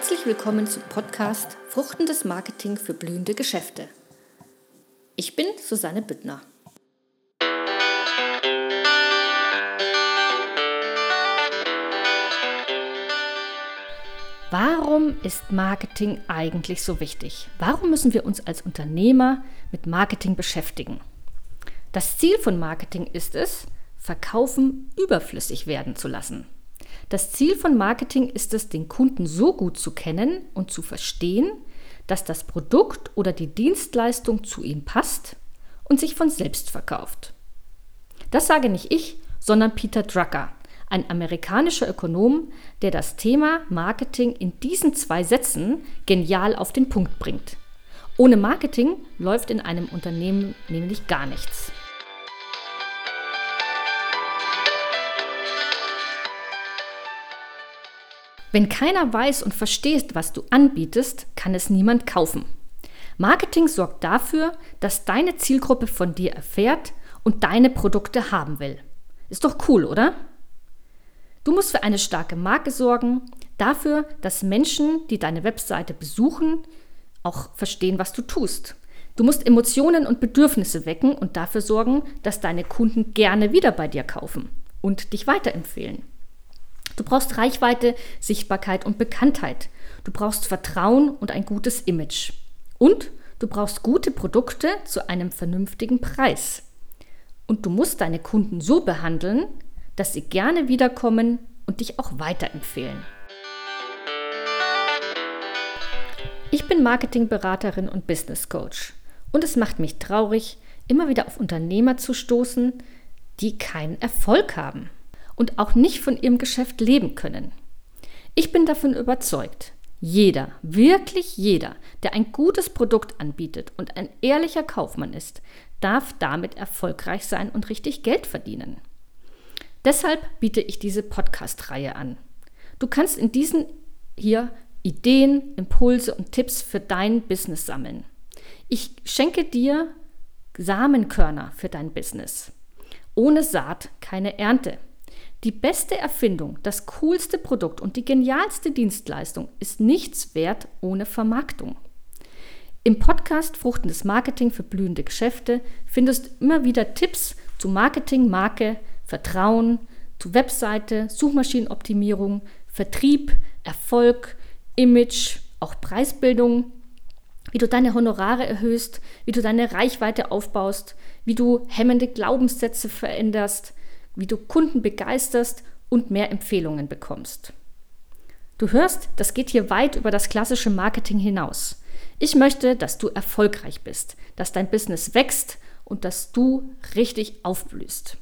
Herzlich willkommen zum Podcast Fruchtendes Marketing für blühende Geschäfte. Ich bin Susanne Büttner. Warum ist Marketing eigentlich so wichtig? Warum müssen wir uns als Unternehmer mit Marketing beschäftigen? Das Ziel von Marketing ist es, Verkaufen überflüssig werden zu lassen. Das Ziel von Marketing ist es, den Kunden so gut zu kennen und zu verstehen, dass das Produkt oder die Dienstleistung zu ihm passt und sich von selbst verkauft. Das sage nicht ich, sondern Peter Drucker, ein amerikanischer Ökonom, der das Thema Marketing in diesen zwei Sätzen genial auf den Punkt bringt. Ohne Marketing läuft in einem Unternehmen nämlich gar nichts. Wenn keiner weiß und versteht, was du anbietest, kann es niemand kaufen. Marketing sorgt dafür, dass deine Zielgruppe von dir erfährt und deine Produkte haben will. Ist doch cool, oder? Du musst für eine starke Marke sorgen, dafür, dass Menschen, die deine Webseite besuchen, auch verstehen, was du tust. Du musst Emotionen und Bedürfnisse wecken und dafür sorgen, dass deine Kunden gerne wieder bei dir kaufen und dich weiterempfehlen. Du brauchst Reichweite, Sichtbarkeit und Bekanntheit. Du brauchst Vertrauen und ein gutes Image. Und du brauchst gute Produkte zu einem vernünftigen Preis. Und du musst deine Kunden so behandeln, dass sie gerne wiederkommen und dich auch weiterempfehlen. Ich bin Marketingberaterin und Business Coach. Und es macht mich traurig, immer wieder auf Unternehmer zu stoßen, die keinen Erfolg haben und auch nicht von ihrem Geschäft leben können. Ich bin davon überzeugt, jeder, wirklich jeder, der ein gutes Produkt anbietet und ein ehrlicher Kaufmann ist, darf damit erfolgreich sein und richtig Geld verdienen. Deshalb biete ich diese Podcast-Reihe an. Du kannst in diesen hier Ideen, Impulse und Tipps für dein Business sammeln. Ich schenke dir Samenkörner für dein Business. Ohne Saat keine Ernte. Die beste Erfindung, das coolste Produkt und die genialste Dienstleistung ist nichts wert ohne Vermarktung. Im Podcast Fruchtendes Marketing für blühende Geschäfte findest du immer wieder Tipps zu Marketing, Marke, Vertrauen, zu Webseite, Suchmaschinenoptimierung, Vertrieb, Erfolg, Image, auch Preisbildung, wie du deine Honorare erhöhst, wie du deine Reichweite aufbaust, wie du hemmende Glaubenssätze veränderst, wie du Kunden begeisterst und mehr Empfehlungen bekommst. Du hörst, das geht hier weit über das klassische Marketing hinaus. Ich möchte, dass du erfolgreich bist, dass dein Business wächst und dass du richtig aufblühst.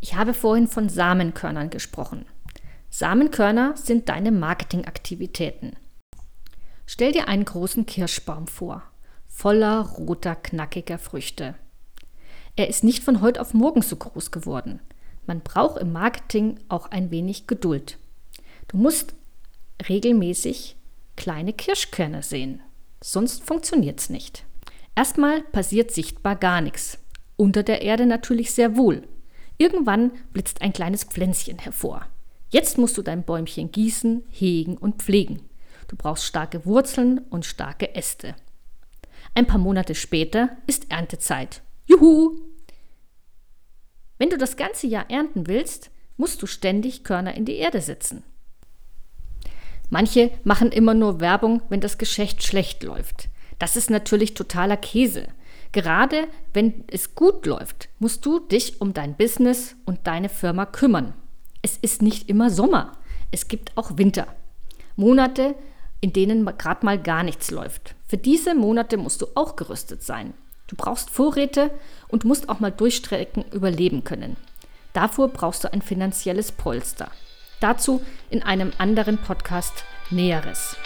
Ich habe vorhin von Samenkörnern gesprochen. Samenkörner sind deine Marketingaktivitäten. Stell dir einen großen Kirschbaum vor, voller roter, knackiger Früchte. Er ist nicht von heute auf morgen so groß geworden. Man braucht im Marketing auch ein wenig Geduld. Du musst regelmäßig kleine Kirschkerne sehen, sonst funktioniert es nicht. Erstmal passiert sichtbar gar nichts. Unter der Erde natürlich sehr wohl. Irgendwann blitzt ein kleines Pflänzchen hervor. Jetzt musst du dein Bäumchen gießen, hegen und pflegen. Du brauchst starke Wurzeln und starke Äste. Ein paar Monate später ist Erntezeit. Juhu! Wenn du das ganze Jahr ernten willst, musst du ständig Körner in die Erde setzen. Manche machen immer nur Werbung, wenn das Geschäft schlecht läuft. Das ist natürlich totaler Käse. Gerade wenn es gut läuft, musst du dich um dein Business und deine Firma kümmern. Es ist nicht immer Sommer. Es gibt auch Winter. Monate, in denen gerade mal gar nichts läuft. Für diese Monate musst du auch gerüstet sein. Du brauchst Vorräte und musst auch mal Durchstrecken überleben können. Dafür brauchst du ein finanzielles Polster. Dazu in einem anderen Podcast Näheres.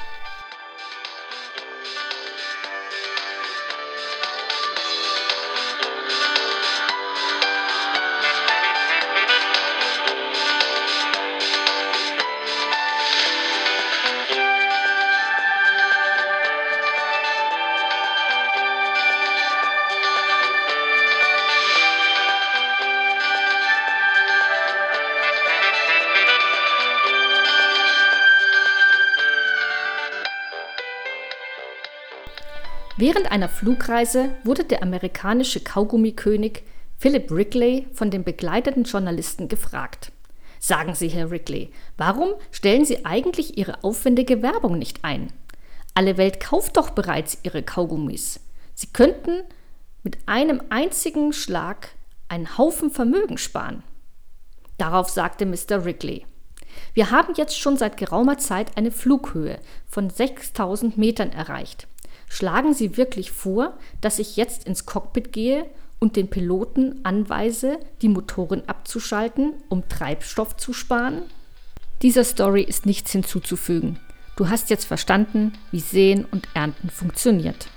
Während einer Flugreise wurde der amerikanische Kaugummikönig Philip Wrigley von dem begleiteten Journalisten gefragt. Sagen Sie, Herr Wrigley, warum stellen Sie eigentlich Ihre aufwendige Werbung nicht ein? Alle Welt kauft doch bereits Ihre Kaugummis. Sie könnten mit einem einzigen Schlag einen Haufen Vermögen sparen. Darauf sagte Mr. Wrigley, wir haben jetzt schon seit geraumer Zeit eine Flughöhe von 6000 Metern erreicht. Schlagen Sie wirklich vor, dass ich jetzt ins Cockpit gehe und den Piloten anweise, die Motoren abzuschalten, um Treibstoff zu sparen? Dieser Story ist nichts hinzuzufügen. Du hast jetzt verstanden, wie Sehen und Ernten funktioniert.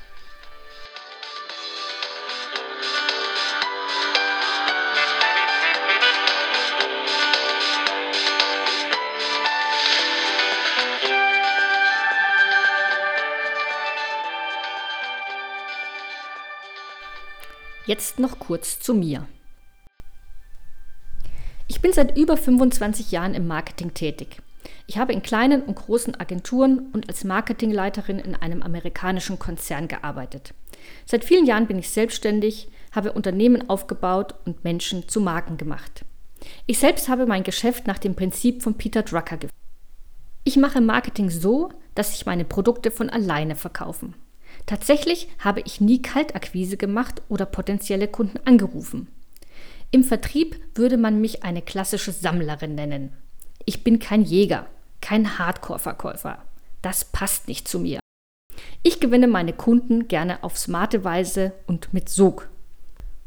Jetzt noch kurz zu mir. Ich bin seit über 25 Jahren im Marketing tätig. Ich habe in kleinen und großen Agenturen und als Marketingleiterin in einem amerikanischen Konzern gearbeitet. Seit vielen Jahren bin ich selbstständig, habe Unternehmen aufgebaut und Menschen zu Marken gemacht. Ich selbst habe mein Geschäft nach dem Prinzip von Peter Drucker geführt. Ich mache Marketing so, dass sich meine Produkte von alleine verkaufen. Tatsächlich habe ich nie Kaltakquise gemacht oder potenzielle Kunden angerufen. Im Vertrieb würde man mich eine klassische Sammlerin nennen. Ich bin kein Jäger, kein Hardcore-Verkäufer. Das passt nicht zu mir. Ich gewinne meine Kunden gerne auf smarte Weise und mit Sog.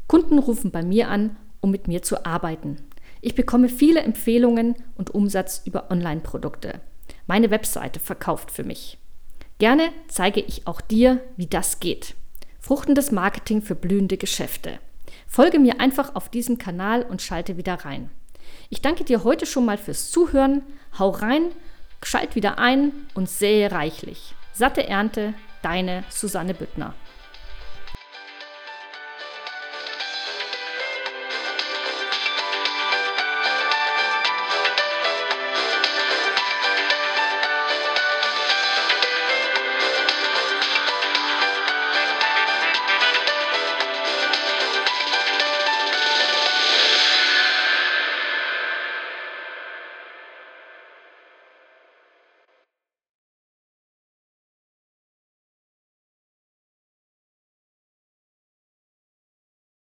Kunden rufen bei mir an, um mit mir zu arbeiten. Ich bekomme viele Empfehlungen und Umsatz über Online-Produkte. Meine Webseite verkauft für mich. Gerne zeige ich auch dir, wie das geht. Fruchtendes Marketing für blühende Geschäfte. Folge mir einfach auf diesem Kanal und schalte wieder rein. Ich danke dir heute schon mal fürs Zuhören. Hau rein, schalt wieder ein und sähe reichlich. Satte Ernte, deine Susanne Büttner.